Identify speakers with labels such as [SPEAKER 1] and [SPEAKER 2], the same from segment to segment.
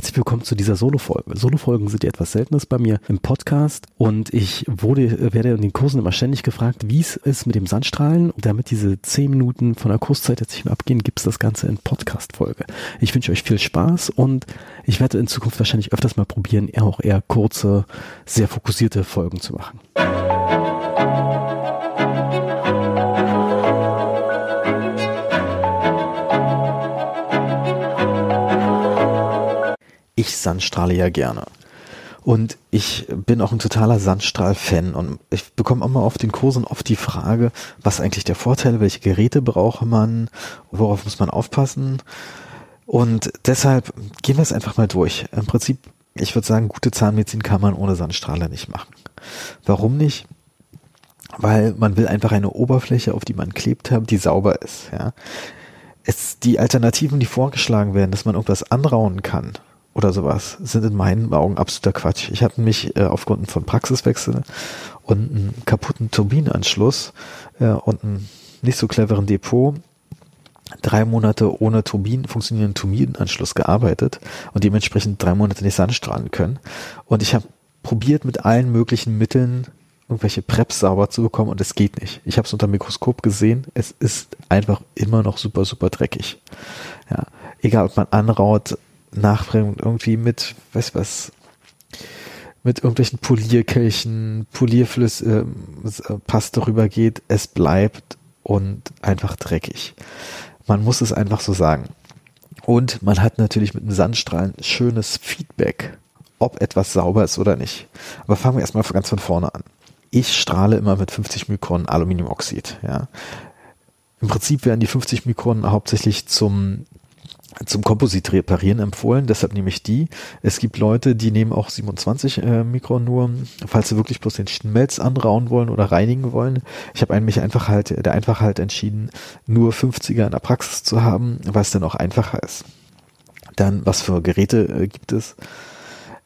[SPEAKER 1] Herzlich willkommen zu dieser Solo-Folge. Solo-Folgen sind ja etwas Seltenes bei mir im Podcast und ich wurde, werde in den Kursen immer ständig gefragt, wie es ist mit dem Sandstrahlen. Und damit diese zehn Minuten von der Kurszeit jetzt nicht mehr abgehen, gibt es das Ganze in Podcast-Folge. Ich wünsche euch viel Spaß und ich werde in Zukunft wahrscheinlich öfters mal probieren, eher auch eher kurze, sehr fokussierte Folgen zu machen. Ich Sandstrahle ja gerne. Und ich bin auch ein totaler Sandstrahl-Fan und ich bekomme immer auf den Kursen oft die Frage, was eigentlich der Vorteil, welche Geräte brauche man, worauf muss man aufpassen. Und deshalb gehen wir es einfach mal durch. Im Prinzip, ich würde sagen, gute Zahnmedizin kann man ohne Sandstrahler nicht machen. Warum nicht? Weil man will einfach eine Oberfläche, auf die man klebt haben, die sauber ist. Ja. Es, die Alternativen, die vorgeschlagen werden, dass man irgendwas anrauen kann, oder sowas sind in meinen Augen absoluter Quatsch. Ich habe mich äh, aufgrund von Praxiswechsel und einem kaputten Turbinenanschluss äh, und einem nicht so cleveren Depot drei Monate ohne Turbinen, funktionierenden Turbinenanschluss gearbeitet und dementsprechend drei Monate nicht sandstrahlen können. Und ich habe probiert mit allen möglichen Mitteln irgendwelche Preps sauber zu bekommen und es geht nicht. Ich habe es unter dem Mikroskop gesehen, es ist einfach immer noch super, super dreckig. Ja, egal ob man anraut, nachbringen irgendwie mit, weiß was, mit irgendwelchen Polierkelchen, Polierflüss, äh, Paste rübergeht, es bleibt und einfach dreckig. Man muss es einfach so sagen. Und man hat natürlich mit dem Sandstrahlen schönes Feedback, ob etwas sauber ist oder nicht. Aber fangen wir erstmal ganz von vorne an. Ich strahle immer mit 50 Mikron Aluminiumoxid, ja. Im Prinzip werden die 50 Mikron hauptsächlich zum zum Komposit reparieren empfohlen, deshalb nehme ich die. Es gibt Leute, die nehmen auch 27 äh, Mikron nur, falls sie wirklich bloß den Schmelz anrauen wollen oder reinigen wollen. Ich habe mich einfach halt, der Einfachheit halt entschieden, nur 50er in der Praxis zu haben, weil es dann auch einfacher ist. Dann, was für Geräte äh, gibt es?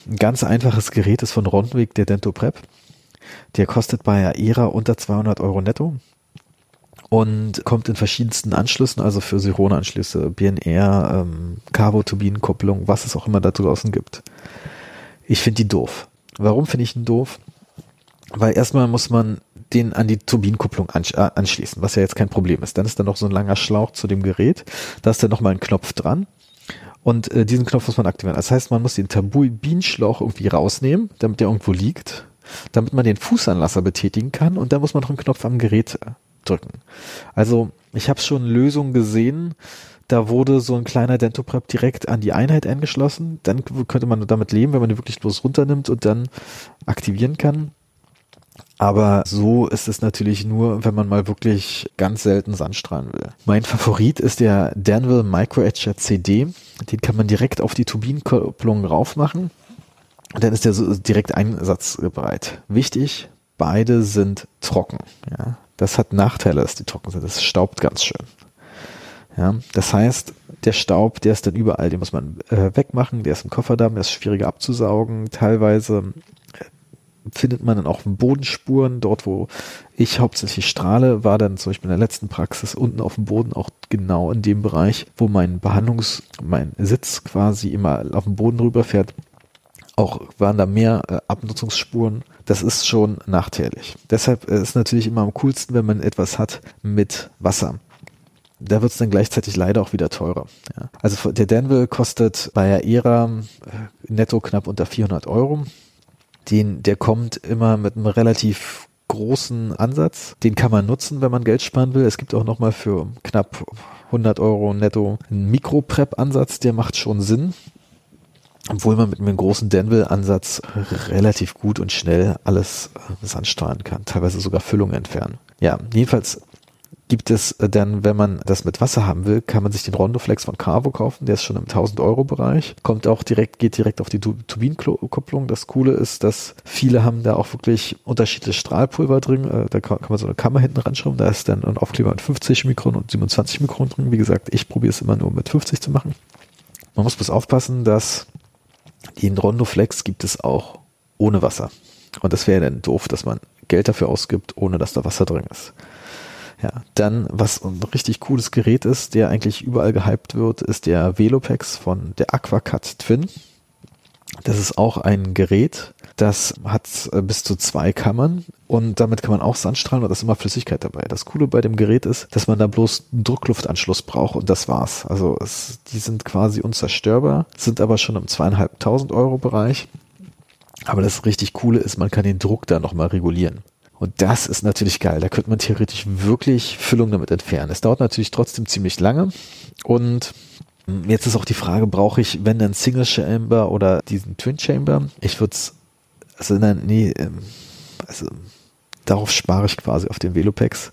[SPEAKER 1] Ein ganz einfaches Gerät ist von Rondweg, der Dento Prep. Der kostet bei Aera unter 200 Euro netto und kommt in verschiedensten Anschlüssen, also für Sirone-Anschlüsse, BNR, ähm, Carbo-Turbinenkopplung, was es auch immer da draußen gibt. Ich finde die doof. Warum finde ich ihn doof? Weil erstmal muss man den an die Turbinenkupplung äh, anschließen, was ja jetzt kein Problem ist. Dann ist da noch so ein langer Schlauch zu dem Gerät. Da ist dann nochmal ein Knopf dran. Und äh, diesen Knopf muss man aktivieren. Das heißt, man muss den Turbinenschlauch irgendwie rausnehmen, damit der irgendwo liegt, damit man den Fußanlasser betätigen kann. Und dann muss man noch einen Knopf am Gerät äh, drücken. Also ich habe schon Lösungen gesehen, da wurde so ein kleiner Dentoprep direkt an die Einheit angeschlossen. Dann könnte man damit leben, wenn man die wirklich bloß runternimmt und dann aktivieren kann. Aber so ist es natürlich nur, wenn man mal wirklich ganz selten Sandstrahlen will. Mein Favorit ist der Danville Micro Etcher CD. Den kann man direkt auf die Turbinenkopplung rauf machen. Und dann ist der so direkt einsatzbereit. Wichtig, beide sind trocken. Ja. Das hat Nachteile, dass die trocken sind. Das staubt ganz schön. Ja, das heißt, der Staub, der ist dann überall, den muss man äh, wegmachen, der ist im Kofferdamm, der ist schwieriger abzusaugen. Teilweise äh, findet man dann auch Bodenspuren. Dort, wo ich hauptsächlich strahle, war dann zum Beispiel in der letzten Praxis unten auf dem Boden auch genau in dem Bereich, wo mein Behandlungs-, mein Sitz quasi immer auf dem Boden rüberfährt. Auch waren da mehr äh, Abnutzungsspuren das ist schon nachteilig. Deshalb ist es natürlich immer am coolsten, wenn man etwas hat mit Wasser. Da wird es dann gleichzeitig leider auch wieder teurer. Ja. Also der Danville kostet bei Aera äh, netto knapp unter 400 Euro. Den, der kommt immer mit einem relativ großen Ansatz. Den kann man nutzen, wenn man Geld sparen will. Es gibt auch nochmal für knapp 100 Euro netto einen Mikro-Prep-Ansatz, der macht schon Sinn obwohl man mit einem großen Denville-Ansatz relativ gut und schnell alles äh, ansteuern kann, teilweise sogar Füllungen entfernen. Ja, jedenfalls gibt es äh, dann, wenn man das mit Wasser haben will, kann man sich den Rondoflex von Carvo kaufen, der ist schon im 1000 Euro Bereich, kommt auch direkt, geht direkt auf die Turbinenkopplung. Das Coole ist, dass viele haben da auch wirklich unterschiedliche Strahlpulver drin, äh, da kann, man so eine Kammer hinten ranschrauben, da ist dann ein Aufkleber mit 50 Mikron und 27 Mikron drin. Wie gesagt, ich probiere es immer nur mit 50 zu machen. Man muss bloß aufpassen, dass den Rondoflex gibt es auch ohne Wasser. Und das wäre dann doof, dass man Geld dafür ausgibt, ohne dass da Wasser drin ist. Ja, dann, was ein richtig cooles Gerät ist, der eigentlich überall gehypt wird, ist der Velopex von der Aquacut Twin. Das ist auch ein Gerät, das hat äh, bis zu zwei Kammern und damit kann man auch Sandstrahlen und da ist immer Flüssigkeit dabei. Das Coole bei dem Gerät ist, dass man da bloß einen Druckluftanschluss braucht und das war's. Also es, die sind quasi unzerstörbar, sind aber schon im zweieinhalbtausend Euro Bereich. Aber das richtig Coole ist, man kann den Druck da nochmal regulieren. Und das ist natürlich geil. Da könnte man theoretisch wirklich Füllung damit entfernen. Es dauert natürlich trotzdem ziemlich lange und Jetzt ist auch die Frage, brauche ich, wenn dann Single Chamber oder diesen Twin Chamber? Ich würde es, also nein, nee, ähm, also darauf spare ich quasi auf den Velopex,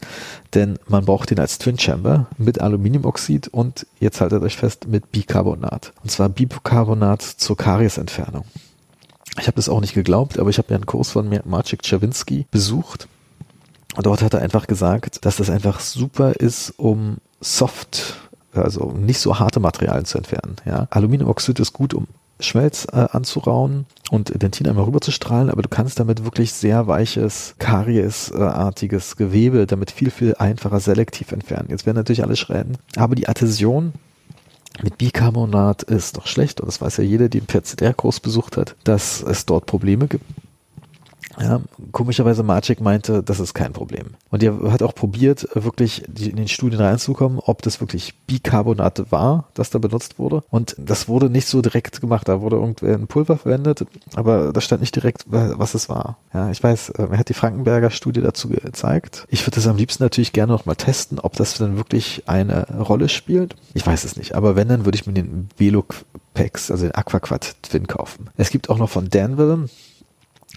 [SPEAKER 1] denn man braucht den als Twin Chamber mit Aluminiumoxid und jetzt haltet euch fest mit Bicarbonat. Und zwar Bicarbonat zur Kariesentfernung. Ich habe das auch nicht geglaubt, aber ich habe ja einen Kurs von Maciek Czerwinski besucht und dort hat er einfach gesagt, dass das einfach super ist, um Soft also nicht so harte Materialien zu entfernen. Ja. Aluminiumoxid ist gut, um Schmelz äh, anzurauen und Dentin einmal rüber zu strahlen, aber du kannst damit wirklich sehr weiches, kariesartiges Gewebe damit viel, viel einfacher selektiv entfernen. Jetzt werden natürlich alle schreien, aber die Adhäsion mit Bicarbonat ist doch schlecht und das weiß ja jeder, der den PCDR-Kurs besucht hat, dass es dort Probleme gibt ja, komischerweise Maciek meinte, das ist kein Problem. Und er hat auch probiert, wirklich in den Studien reinzukommen, ob das wirklich Bicarbonat war, das da benutzt wurde. Und das wurde nicht so direkt gemacht. Da wurde irgendwer ein Pulver verwendet, aber da stand nicht direkt, was es war. Ja, ich weiß, er hat die Frankenberger Studie dazu gezeigt. Ich würde das am liebsten natürlich gerne noch mal testen, ob das dann wirklich eine Rolle spielt. Ich weiß es nicht. Aber wenn, dann würde ich mir den Veloc Packs, also den Aquaquat Twin kaufen. Es gibt auch noch von Danville,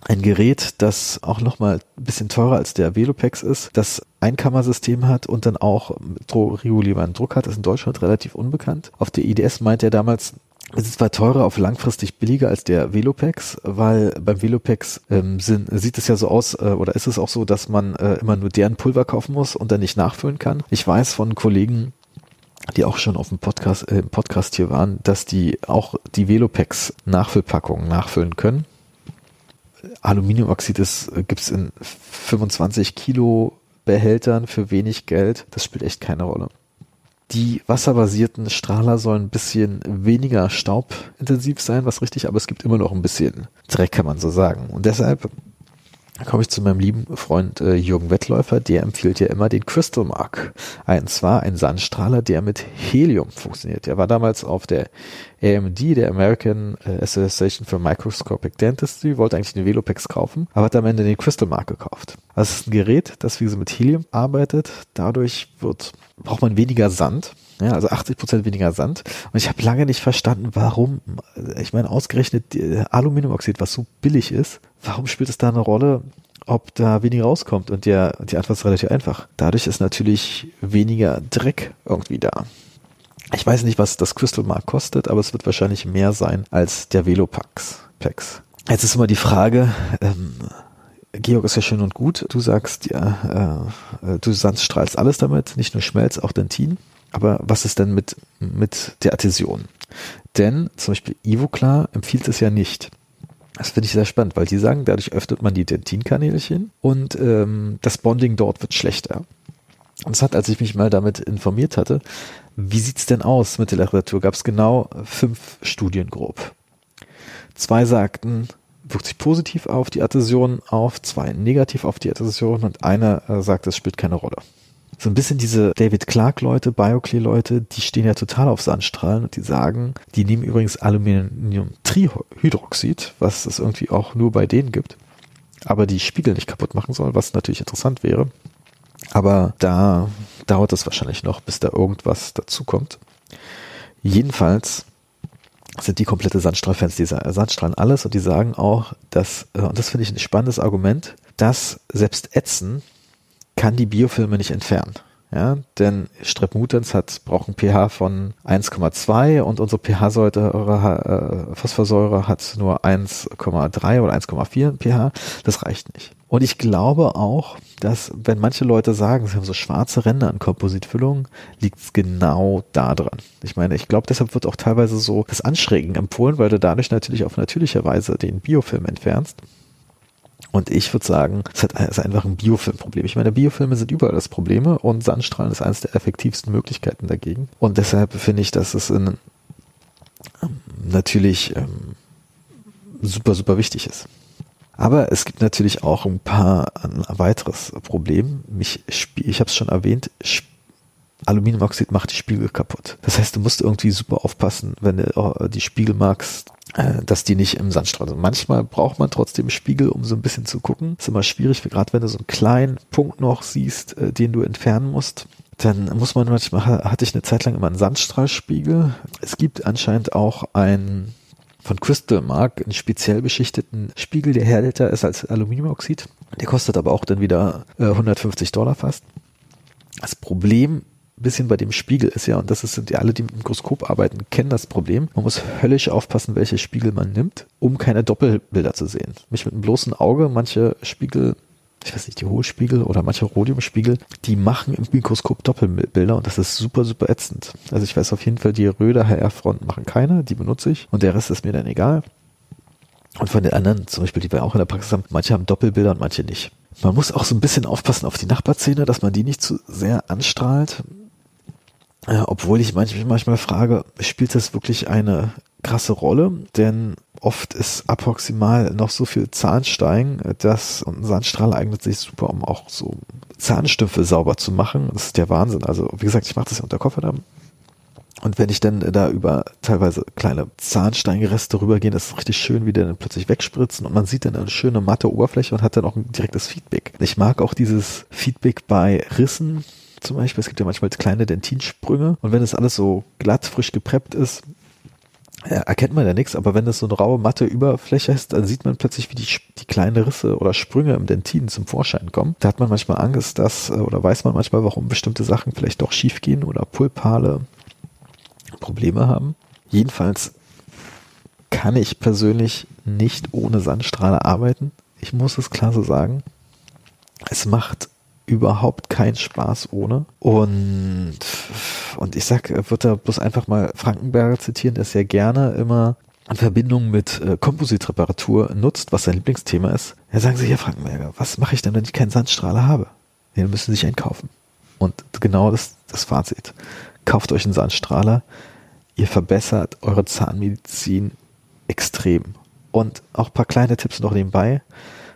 [SPEAKER 1] ein Gerät, das auch nochmal ein bisschen teurer als der Velopex ist, das Einkammersystem hat und dann auch regulierbaren Druck hat, ist in Deutschland relativ unbekannt. Auf der IDS meint er damals, es ist zwar teurer, auf langfristig billiger als der Velopex, weil beim Velopex ähm, sind, sieht es ja so aus, äh, oder ist es auch so, dass man äh, immer nur deren Pulver kaufen muss und dann nicht nachfüllen kann. Ich weiß von Kollegen, die auch schon auf dem Podcast, äh, Podcast hier waren, dass die auch die Velopex Nachfüllpackungen nachfüllen können Aluminiumoxid ist, äh, gibt's in 25 Kilo Behältern für wenig Geld. Das spielt echt keine Rolle. Die wasserbasierten Strahler sollen ein bisschen weniger staubintensiv sein, was richtig, aber es gibt immer noch ein bisschen Dreck, kann man so sagen. Und deshalb da komme ich zu meinem lieben Freund äh, Jürgen Wettläufer, der empfiehlt ja immer den Crystal Mark. Ein zwar ein Sandstrahler, der mit Helium funktioniert. Der war damals auf der AMD, der American äh, Association for Microscopic Dentistry, wollte eigentlich den Velopex kaufen, aber hat am Ende den Crystal Mark gekauft. Das ist ein Gerät, das wie gesagt mit Helium arbeitet. Dadurch wird, braucht man weniger Sand. Ja, also 80 Prozent weniger Sand. Und ich habe lange nicht verstanden, warum. Ich meine, ausgerechnet Aluminiumoxid, was so billig ist, warum spielt es da eine Rolle, ob da weniger rauskommt? Und der, die Antwort ist relativ einfach. Dadurch ist natürlich weniger Dreck irgendwie da. Ich weiß nicht, was das Crystal Mark kostet, aber es wird wahrscheinlich mehr sein als der Velopax. Packs. Jetzt ist immer die Frage, ähm, Georg ist ja schön und gut. Du sagst ja, äh, äh du sandstrahlst alles damit, nicht nur Schmelz, auch Dentin. Aber was ist denn mit, mit der Adhäsion? Denn zum Beispiel Ivoclar empfiehlt es ja nicht. Das finde ich sehr spannend, weil die sagen, dadurch öffnet man die Dentinkanälchen und ähm, das Bonding dort wird schlechter. Und es hat, als ich mich mal damit informiert hatte, wie sieht's denn aus mit der Literatur, gab es genau fünf Studien grob. Zwei sagten, wirkt sich positiv auf die Adhäsion auf, zwei negativ auf die Adhäsion und einer äh, sagt, es spielt keine Rolle so ein bisschen diese David Clark-Leute, BioClear-Leute, die stehen ja total auf Sandstrahlen und die sagen, die nehmen übrigens Aluminiumtrihydroxid, was es irgendwie auch nur bei denen gibt, aber die Spiegel nicht kaputt machen soll, was natürlich interessant wäre. Aber da dauert es wahrscheinlich noch, bis da irgendwas dazukommt. Jedenfalls sind die komplette Sandstrahlfans, die Sandstrahlen alles und die sagen auch, dass, äh, und das finde ich ein spannendes Argument, dass selbst Ätzen kann die Biofilme nicht entfernen. Ja, denn Strepmutans hat, braucht ein pH von 1,2 und unsere pH-Säure, äh, Phosphorsäure hat nur 1,3 oder 1,4 pH. Das reicht nicht. Und ich glaube auch, dass wenn manche Leute sagen, sie haben so schwarze Ränder an Kompositfüllungen, liegt es genau da dran. Ich meine, ich glaube, deshalb wird auch teilweise so das Anschrägen empfohlen, weil du dadurch natürlich auf natürliche Weise den Biofilm entfernst. Und ich würde sagen, es ist einfach ein Biofilmproblem. Ich meine, Biofilme sind überall das Probleme und Sandstrahlen ist eines der effektivsten Möglichkeiten dagegen. Und deshalb finde ich, dass es in, ähm, natürlich ähm, super, super wichtig ist. Aber es gibt natürlich auch ein paar ein weiteres Problem. Mich, ich habe es schon erwähnt, Aluminiumoxid macht die Spiegel kaputt. Das heißt, du musst irgendwie super aufpassen, wenn du äh, die Spiegel magst, äh, dass die nicht im Sandstrahl sind. Manchmal braucht man trotzdem Spiegel, um so ein bisschen zu gucken. Ist immer schwierig, gerade wenn du so einen kleinen Punkt noch siehst, äh, den du entfernen musst. Dann muss man manchmal, hatte ich eine Zeit lang immer einen Sandstrahlspiegel. Es gibt anscheinend auch einen von Crystal Mark einen speziell beschichteten Spiegel, der härter ist als Aluminiumoxid. Der kostet aber auch dann wieder 150 Dollar fast. Das Problem bisschen bei dem Spiegel ist ja, und das sind ja alle, die mit dem Mikroskop arbeiten, kennen das Problem. Man muss höllisch aufpassen, welche Spiegel man nimmt, um keine Doppelbilder zu sehen. Mich mit einem bloßen Auge, manche Spiegel, ich weiß nicht, die Hohlspiegel oder manche Rhodiumspiegel, die machen im Mikroskop Doppelbilder und das ist super, super ätzend. Also ich weiß auf jeden Fall, die Röder HR-Front machen keine, die benutze ich und der Rest ist mir dann egal. Und von den anderen, zum Beispiel, die wir auch in der Praxis haben, manche haben Doppelbilder und manche nicht. Man muss auch so ein bisschen aufpassen auf die Nachbarzähne, dass man die nicht zu sehr anstrahlt. Äh, obwohl ich manchmal, manchmal frage, spielt das wirklich eine krasse Rolle? Denn oft ist approximal noch so viel Zahnstein, dass ein Sandstrahl eignet sich super, um auch so Zahnstümpfe sauber zu machen. Das ist der Wahnsinn. Also, wie gesagt, ich mache das ja unter Kofferdamm. Und wenn ich dann da über teilweise kleine Zahnsteingereste rübergehe, das ist richtig schön, wie die dann plötzlich wegspritzen und man sieht dann eine schöne matte Oberfläche und hat dann auch ein direktes Feedback. Ich mag auch dieses Feedback bei Rissen, zum Beispiel. Es gibt ja manchmal kleine Dentinsprünge und wenn es alles so glatt, frisch gepreppt ist, erkennt man ja nichts, aber wenn das so eine raue, matte Überfläche ist, dann sieht man plötzlich, wie die, die kleinen Risse oder Sprünge im Dentin zum Vorschein kommen. Da hat man manchmal Angst, dass, äh, oder weiß man manchmal, warum bestimmte Sachen vielleicht doch schief gehen oder pulpale Probleme haben. Jedenfalls kann ich persönlich nicht ohne Sandstrahler arbeiten. Ich muss es klar so sagen. Es macht überhaupt keinen Spaß ohne. Und, und ich sag, würde da bloß einfach mal Frankenberger zitieren, der sehr gerne immer in Verbindung mit äh, Kompositreparatur nutzt, was sein Lieblingsthema ist. Ja, sagen Sie, Herr Frankenberger, was mache ich denn, wenn ich keinen Sandstrahler habe? Dann müssen Sie sich einen kaufen. Und genau das, das Fazit. Kauft euch einen Sandstrahler. Ihr verbessert eure Zahnmedizin extrem. Und auch paar kleine Tipps noch nebenbei.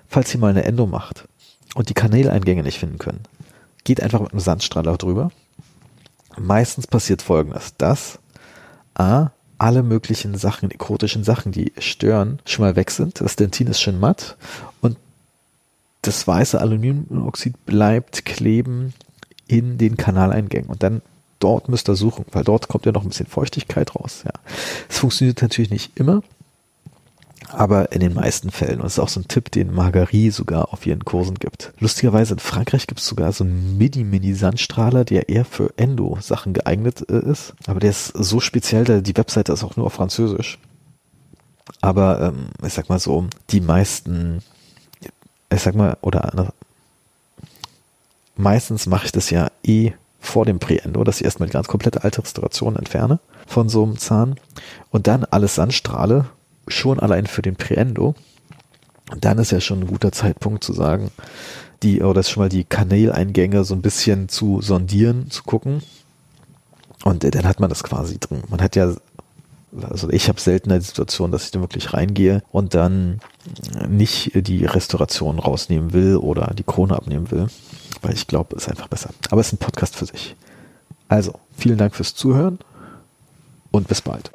[SPEAKER 1] Falls ihr mal eine Endo macht, und die Kanäleingänge nicht finden können, geht einfach mit einem Sandstrahler drüber. Meistens passiert folgendes, dass A, alle möglichen Sachen, ekrotischen Sachen, die stören, schon mal weg sind. Das Dentin ist schön matt und das weiße Aluminiumoxid bleibt kleben in den Kanaleingängen. Und dann dort müsst ihr suchen, weil dort kommt ja noch ein bisschen Feuchtigkeit raus. Ja. Es funktioniert natürlich nicht immer, aber in den meisten Fällen. Und das ist auch so ein Tipp, den Margarie sogar auf ihren Kursen gibt. Lustigerweise in Frankreich gibt es sogar so einen Mini-Mini-Sandstrahler, der eher für Endo-Sachen geeignet äh, ist. Aber der ist so speziell, die Webseite ist auch nur auf Französisch. Aber ähm, ich sag mal so, die meisten, ich sag mal, oder meistens mache ich das ja eh vor dem Pre-Endo, dass ich erstmal die ganz komplette alte Restauration entferne von so einem Zahn und dann alles Sandstrahle schon allein für den Preendo, dann ist ja schon ein guter Zeitpunkt zu sagen, die, oder schon mal die Kanäleingänge so ein bisschen zu sondieren, zu gucken. Und dann hat man das quasi drin. Man hat ja, also ich habe seltener die Situation, dass ich da wirklich reingehe und dann nicht die Restauration rausnehmen will oder die Krone abnehmen will, weil ich glaube, ist einfach besser. Aber es ist ein Podcast für sich. Also, vielen Dank fürs Zuhören und bis bald.